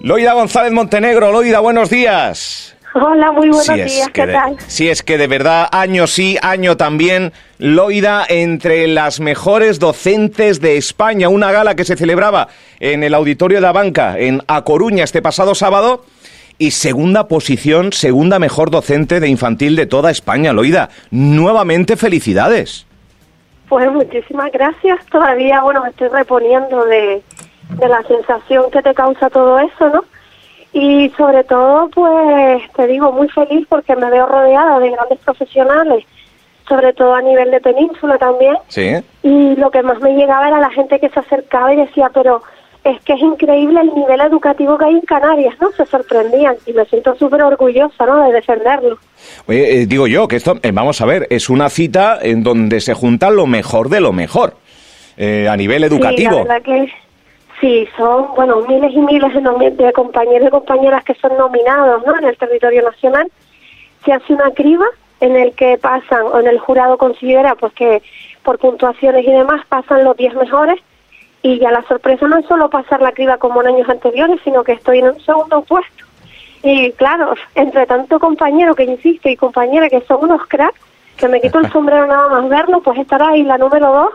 Loida González Montenegro, Loida, buenos días. Hola, muy buenos días, ¿qué tal? Sí, es que de verdad, año sí, año también, Loida entre las mejores docentes de España, una gala que se celebraba en el Auditorio de la Banca, en A Coruña, este pasado sábado, y segunda posición, segunda mejor docente de infantil de toda España, Loida. Nuevamente, felicidades. Pues muchísimas gracias. Todavía, bueno, me estoy reponiendo de, de la sensación que te causa todo eso, ¿no? Y sobre todo, pues te digo, muy feliz porque me veo rodeada de grandes profesionales, sobre todo a nivel de península también. Sí. Y lo que más me llegaba era la gente que se acercaba y decía, pero es que es increíble el nivel educativo que hay en Canarias, ¿no? Se sorprendían y me siento súper orgullosa, ¿no? De defenderlo. Oye, eh, digo yo que esto, eh, vamos a ver, es una cita en donde se junta lo mejor de lo mejor eh, a nivel educativo. Sí, la verdad que Sí, son, bueno, miles y miles de, compañeros y compañeras que son nominados ¿no? en el territorio nacional. Se hace una criba en el que pasan, o en el jurado considera pues que por puntuaciones y demás pasan los 10 mejores y ya la sorpresa no es solo pasar la criba como en años anteriores, sino que estoy en un segundo puesto. Y claro, entre tanto compañero que insisto y compañera que son unos cracks, que me quito el sombrero nada más verlo, pues estará ahí la número dos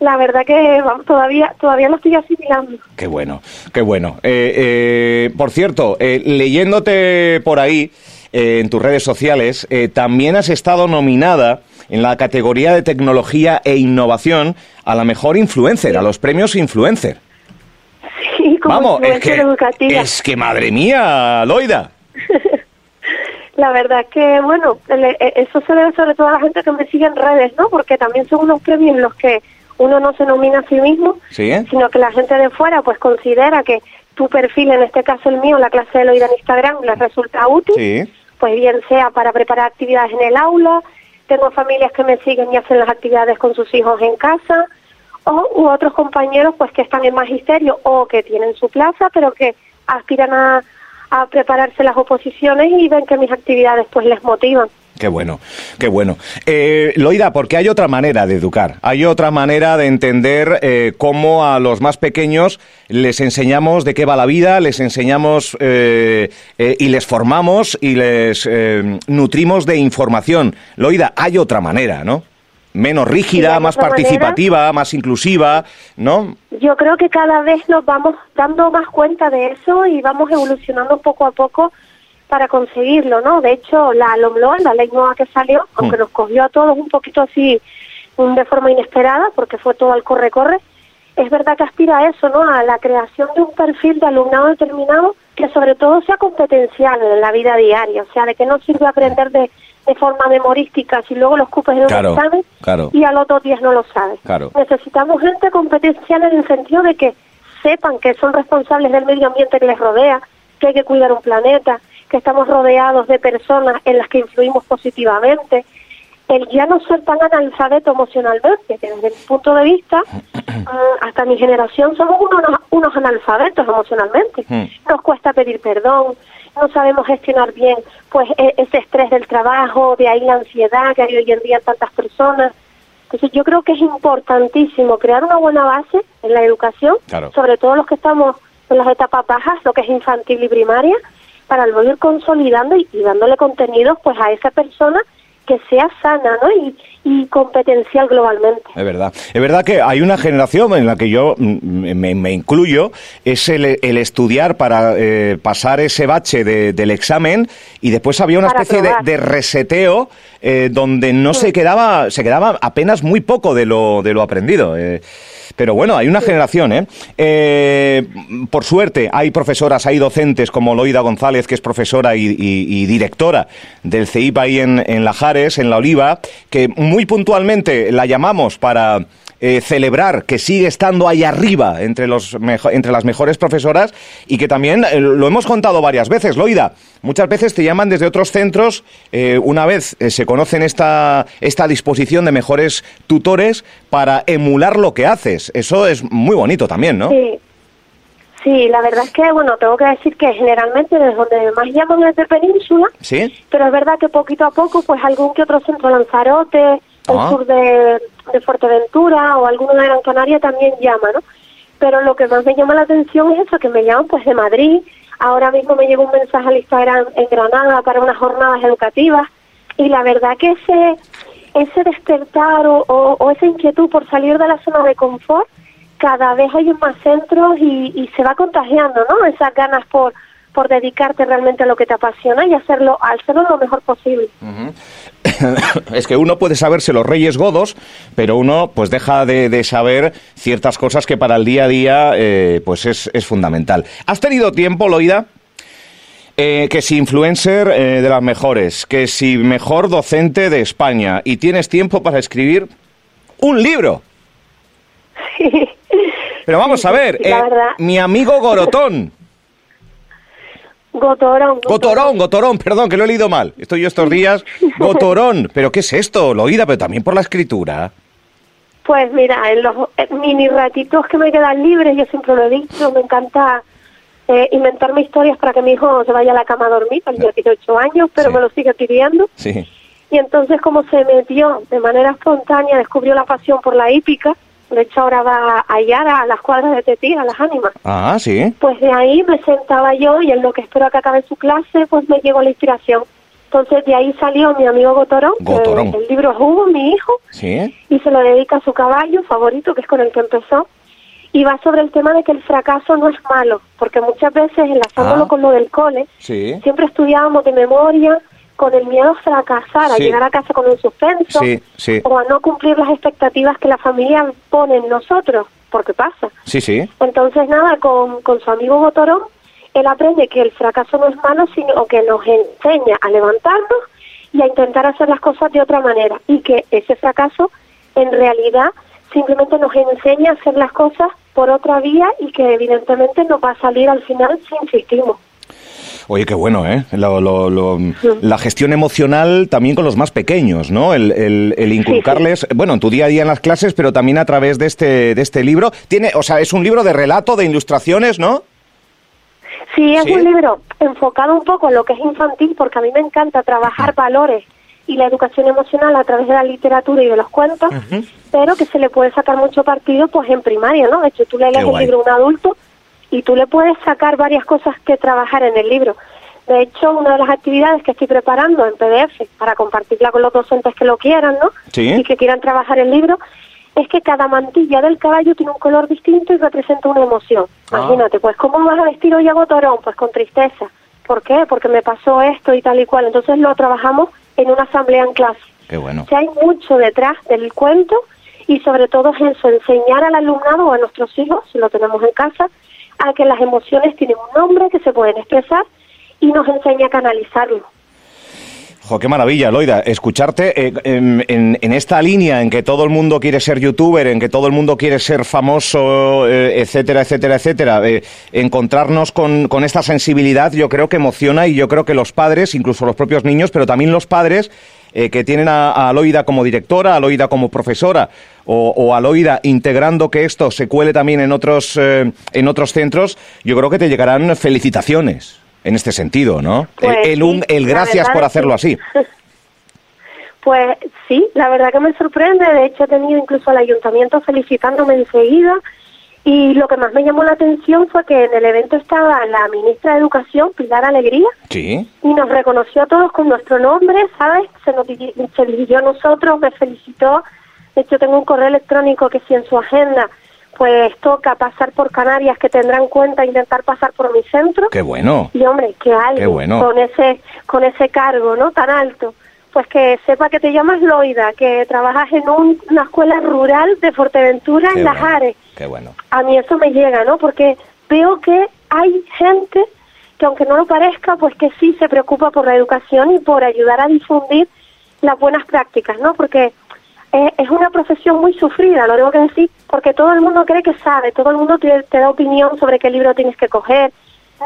la verdad que todavía todavía lo estoy asimilando. Qué bueno, qué bueno. Eh, eh, por cierto, eh, leyéndote por ahí en tus redes sociales, también has estado nominada en la categoría de tecnología e innovación a la mejor influencer, a los premios influencer. Sí, como Vamos, es que, educativa. es que madre mía, Loida. La verdad es que, bueno, eso se debe sobre todo a la gente que me sigue en redes, ¿no? Porque también son unos premios en los que uno no se nomina a sí mismo, sino que la gente de fuera pues considera que tu perfil, en este caso el mío, la clase de Loida en Instagram, les resulta útil, pues bien sea para preparar actividades en el aula, tengo familias que me siguen y hacen las actividades con sus hijos en casa, o u otros compañeros pues que están en magisterio o que tienen su plaza, pero que aspiran a, a prepararse las oposiciones y ven que mis actividades pues les motivan. Qué bueno, qué bueno. Eh, Loida, porque hay otra manera de educar, hay otra manera de entender eh, cómo a los más pequeños les enseñamos de qué va la vida, les enseñamos eh, eh, y les formamos y les nutrimos de información. Loida, hay otra manera, ¿no? Menos rígida, más participativa, más inclusiva, ¿no? Yo creo que cada vez nos vamos dando más cuenta de eso y vamos evolucionando poco a poco para conseguirlo, ¿no? De hecho, la LOMLOA, la ley nueva que salió, aunque mm. nos cogió a todos un poquito así de forma inesperada, porque fue todo al corre-corre, es verdad que aspira a eso, ¿no? A la creación de un perfil de alumnado determinado que sobre todo sea competencial en la vida diaria, o sea, de que no sirve aprender de, de forma memorística si luego lo escupes en un examen y al otro día no lo sabes. Necesitamos gente competencial en el sentido de que sepan que son responsables del medio ambiente que les rodea, que hay que cuidar un planeta, que estamos rodeados de personas en las que influimos positivamente, el ya no ser tan analfabeto emocionalmente, que desde mi punto de vista, mm, hasta mi generación somos unos, unos analfabetos emocionalmente. Hmm. Nos cuesta pedir perdón, no sabemos gestionar bien pues e, ese estrés del trabajo, de ahí la ansiedad que hay hoy en día en tantas personas. Entonces yo creo que es importantísimo crear una buena base en la educación, sobre todo los que estamos en las etapas bajas, lo que es infantil y primaria, para luego ir consolidando y, dándole contenidos pues a esa persona que sea sana ¿no? y, y competencial globalmente. Es verdad. Es verdad que hay una generación en la que yo mm, me, incluyo, es el, estudiar para eh, pasar ese bache del examen y después había una especie de, reseteo eh, donde no se quedaba, se quedaba apenas muy poco de lo, de lo aprendido. Eh. Pero bueno, hay una generación, ¿eh? ¿eh? Por suerte, hay profesoras, hay docentes como Loida González, que es profesora y, directora del CEIP ahí en, en Lajares, en La Oliva, que muy puntualmente la llamamos para eh, celebrar que sigue estando ahí arriba entre, los entre las mejores profesoras y que también eh, lo hemos contado varias veces, Loida. Muchas veces te llaman desde otros centros, eh, una vez se conocen esta, esta disposición de mejores tutores para emular lo que haces. Eso es muy bonito también, ¿no? Sí. Sí, la verdad es que, bueno, tengo que decir que generalmente desde donde más llaman es de Península, ¿Sí? pero es verdad que poquito a poco, pues algún que otro centro Lanzarote, el ah. sur de, de, Fuerteventura o alguno de Gran Canaria también llama, ¿no? Pero lo que más me llama la atención es eso, que me llaman pues de Madrid, Ahora mismo me llegó un mensaje al Instagram en Granada para unas jornadas educativas y la verdad que ese, ese despertar o, o, esa inquietud por salir de la zona de confort, cada vez hay más centros y, y se va contagiando, ¿no? Esas ganas por, por dedicarte realmente a lo que te apasiona y hacerlo, hacerlo lo mejor posible. es que uno puede saberse los reyes godos, pero uno pues deja de, saber ciertas cosas que para el día a día eh, pues es, es, fundamental. ¿Has tenido tiempo, Loida? Eh, que si influencer eh, de las mejores, que si mejor docente de España y tienes tiempo para escribir un libro. Sí. Pero vamos a ver, mi amigo Gorotón, Gotorón, Gotorón. Gotorón, perdón, que lo he leído mal. Estoy yo estos días. Gotorón. ¿Pero qué es esto? Lo oída, pero también por la escritura. Pues mira, en los eh, mini ratitos que me quedan libres, yo siempre lo he dicho, me encanta eh, inventarme historias para que mi hijo se vaya a la cama a dormir, porque ya tiene ocho años, pero me lo sigue pidiendo. Sí. Y entonces como se metió de manera espontánea, descubrió la pasión por la hípica, de hecho, ahora va a Yara, a las cuadras de Tetí, a las ánimas. Ah, sí. Pues de ahí me sentaba yo y en lo que espero a que acabe su clase, pues me llegó la inspiración. Entonces de ahí salió mi amigo Gotorón, Gotorón. el libro es Hugo, mi hijo, ¿Sí? y se lo dedica a su caballo favorito, que es con el que empezó, y va sobre el tema de que el fracaso no es malo, porque muchas veces enlazándolo ah. con lo del cole, siempre estudiábamos de memoria con el miedo a fracasar, a llegar a casa con un suspenso, o a no cumplir las expectativas que la familia pone en nosotros, porque pasa. Sí, sí. Entonces, nada, con, con su amigo Botorón, él aprende que el fracaso no es malo, sino que nos enseña a levantarnos y a intentar hacer las cosas de otra manera, y que ese fracaso, en realidad, simplemente nos enseña a hacer las cosas por otra vía y que evidentemente no va a salir al final si insistimos. Oye, qué bueno, ¿eh? la gestión emocional también con los más pequeños, ¿no? El, inculcarles, bueno, en tu día a día en las clases, pero también a través de este, de este libro. Tiene, o sea, es un libro de relato, de ilustraciones, ¿no? Sí, es un libro enfocado un poco en lo que es infantil, porque a mí me encanta trabajar valores y la educación emocional a través de la literatura y de los cuentos, pero que se le puede sacar mucho partido pues en primaria, ¿no? De hecho, tú le lees el libro a un adulto y tú le puedes sacar varias cosas que trabajar en el libro. De hecho, una de las actividades que estoy preparando en PDF para compartirla con los docentes que lo quieran, ¿no? Y que quieran trabajar el libro, es que cada mantilla del caballo tiene un color distinto y representa una emoción. Ah. Imagínate, pues, ¿cómo vas a vestir hoy a Gotorón? Pues con tristeza. ¿Por qué? Porque me pasó esto y tal y cual. Entonces lo trabajamos en una asamblea en clase. Qué bueno. O hay mucho detrás del cuento y sobre todo es eso, enseñar al alumnado o a nuestros hijos, si lo tenemos en casa, a que las emociones tienen un nombre, que se pueden expresar y nos enseña a canalizarlo. Jo, qué maravilla, Loida, escucharte eh, en, esta línea en que todo el mundo quiere ser youtuber, en que todo el mundo quiere ser famoso, eh, etcétera, etcétera, etcétera. Eh, encontrarnos con, con, esta sensibilidad yo creo que emociona y yo creo que los padres, incluso los propios niños, pero también los padres, eh, que tienen a, Aloida como directora, a Aloida como profesora o, a Aloida integrando que esto se cuele también en otros, eh, en otros centros, yo creo que te llegarán felicitaciones en este sentido, ¿no? Pues el, un, el gracias por hacerlo así. Pues sí, la verdad que me sorprende. De hecho, he tenido incluso al ayuntamiento felicitándome enseguida. Y lo que más me llamó la atención fue que en el evento estaba la ministra de Educación, Pilar Alegría, ¿Sí? y nos reconoció a todos con nuestro nombre, ¿sabes? Se nos se dirigió a nosotros, me felicitó. De hecho, tengo un correo electrónico que si en su agenda pues toca pasar por Canarias, que tendrá en cuenta intentar pasar por mi centro. ¡Qué bueno! Y hombre, que alguien bueno. con ese con ese cargo, ¿no? Tan alto pues que sepa que te llamas Loida, que trabajas en una escuela rural de Fuerteventura en Las Ares. Qué bueno. A mí eso me llega, ¿no? Porque veo que hay gente que aunque no lo parezca, pues que sí se preocupa por la educación y por ayudar a difundir las buenas prácticas, ¿no? Porque eh, es una profesión muy sufrida, lo tengo que decir, porque todo el mundo cree que sabe, todo el mundo te, te da opinión sobre qué libro tienes que coger,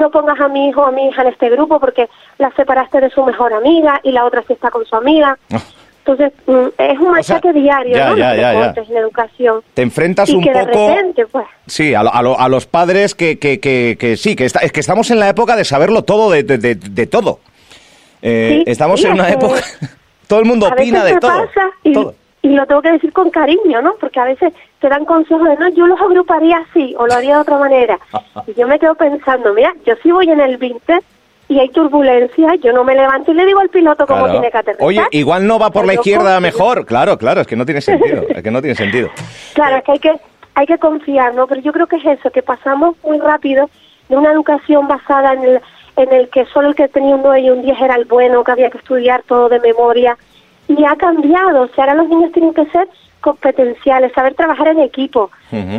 no pongas a mi hijo o a mi hija en este grupo porque la separaste de su mejor amiga y la otra sí está con su amiga. Ah. Entonces, mm, es un machaque diario, ¿no? Ya, ya, en educación. Te enfrentas un poco... pues... Sí, a, los padres que, que, que, sí, que, es que estamos en la época de saberlo todo de, de, todo. Eh, estamos en una época... todo el mundo opina de todo. Pasa y, y lo tengo que decir con cariño, ¿no? Porque a veces te dan consejos de, no, yo los agruparía así o lo haría de otra manera. Y yo me quedo pensando, mira, yo sí voy en el 20 y hay turbulencia, yo no me levanto y le digo al piloto cómo tiene que aterrizar. Oye, igual no va por la izquierda mejor, claro, claro, es que no tiene sentido, es que no tiene sentido. Claro, es que hay que hay que confiar, ¿no? Pero yo creo que es eso, que pasamos muy rápido de una educación basada en el, en el que solo el que tenía un 9 y un 10 era el bueno, que había que estudiar todo de memoria, y ha cambiado, o sea, ahora los niños tienen que ser competenciales, saber trabajar en equipo,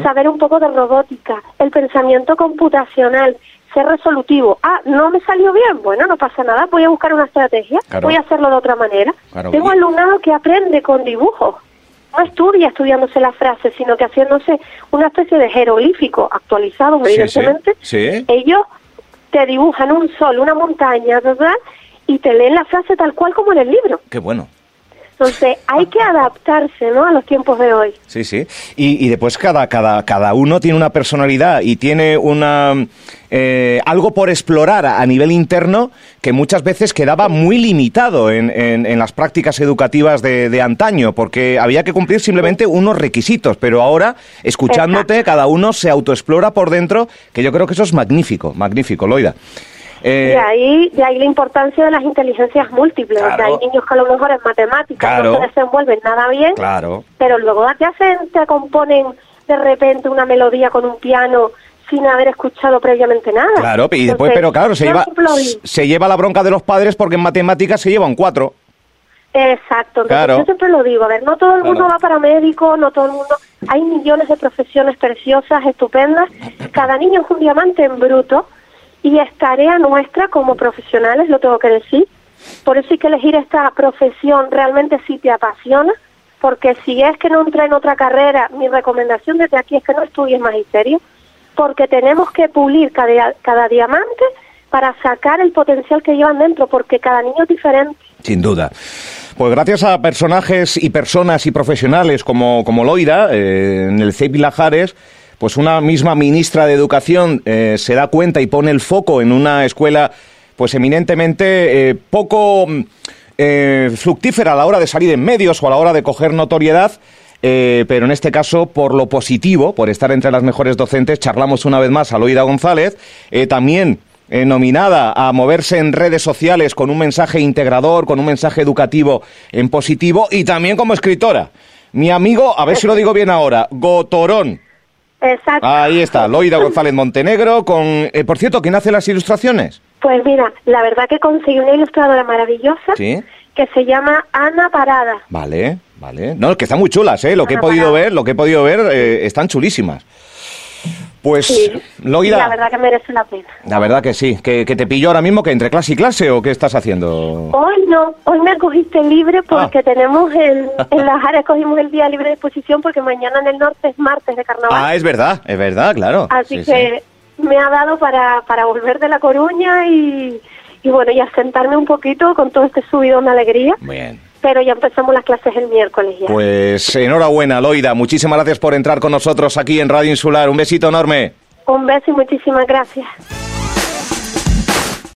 saber un poco de robótica, el pensamiento computacional, ser resolutivo. Ah, no me salió bien, bueno, no pasa nada, voy a buscar una estrategia, voy a hacerlo de otra manera. Tengo alumnado que aprende con dibujos, no estudia estudiándose la frase, sino que haciéndose una especie de jeroglífico actualizado, evidentemente. Ellos te dibujan un sol, una montaña, ¿verdad? Y te leen la frase tal cual como en el libro. Qué bueno. Entonces hay que adaptarse ¿no? a los tiempos de hoy. Sí, sí. Y, y después cada, cada, cada uno tiene una personalidad y tiene una eh, algo por explorar a, nivel interno que muchas veces quedaba muy limitado en, en, las prácticas educativas de, de, antaño, porque había que cumplir simplemente unos requisitos, pero ahora, escuchándote, cada uno se autoexplora por dentro, que yo creo que eso es magnífico, magnífico, Loida. Eh, de, ahí, de ahí la importancia de las inteligencias múltiples. O sea, hay niños que a lo mejor en matemáticas no se desenvuelven nada bien, claro. pero luego te hacen, te componen de repente una melodía con un piano sin haber escuchado previamente nada. Claro, y después, pero claro, se lleva, se lleva la bronca de los padres porque en matemáticas se llevan cuatro. Exacto, entonces yo siempre lo digo, a ver, no todo el mundo va para médico, no todo el mundo, hay millones de profesiones preciosas, estupendas, cada niño es un diamante en bruto, y es tarea nuestra como profesionales, lo tengo que decir. Por eso hay que elegir esta profesión realmente si te apasiona, porque si es que no entra en otra carrera, mi recomendación desde aquí es que no estudies magisterio, porque tenemos que pulir cada, cada diamante para sacar el potencial que llevan dentro, porque cada niño es diferente. Sin duda. Pues gracias a personajes y personas y profesionales como, como Loira, eh, en el CEIP Lajares, pues una misma ministra de Educación eh, se da cuenta y pone el foco en una escuela pues eminentemente eh, poco eh, fructífera a la hora de salir en medios o a la hora de coger notoriedad, pero en este caso por lo positivo, por estar entre las mejores docentes, charlamos una vez más a Loida González, también nominada a moverse en redes sociales con un mensaje integrador, con un mensaje educativo en positivo y también como escritora. Mi amigo, a ver si lo digo bien ahora, Gotorón. Exacto. Ahí está, Loida González Montenegro, con, eh, por cierto, ¿quién hace las ilustraciones? Pues mira, la verdad que conseguí una ilustradora maravillosa que se llama Ana Parada. Vale, vale. No, que están muy chulas, ¿eh? Lo que he podido ver, lo que he podido ver, eh, están chulísimas. Pues, sí, Loida. La verdad que merece la pena. La verdad que sí. ¿Que, te pillo ahora mismo que entre clase y clase o qué estás haciendo? Hoy no. Hoy me cogiste libre porque ah. tenemos el, en las áreas cogimos el día libre de exposición porque mañana en el norte es martes de carnaval. Ah, es verdad, es verdad, claro. Así que me ha dado para, para volver de La Coruña y, y bueno, y asentarme un poquito con todo este subido de alegría. Bien pero ya empezamos las clases el miércoles ya. Pues enhorabuena, Loida. Muchísimas gracias por entrar con nosotros aquí en Radio Insular. Un besito enorme. Un beso y muchísimas gracias.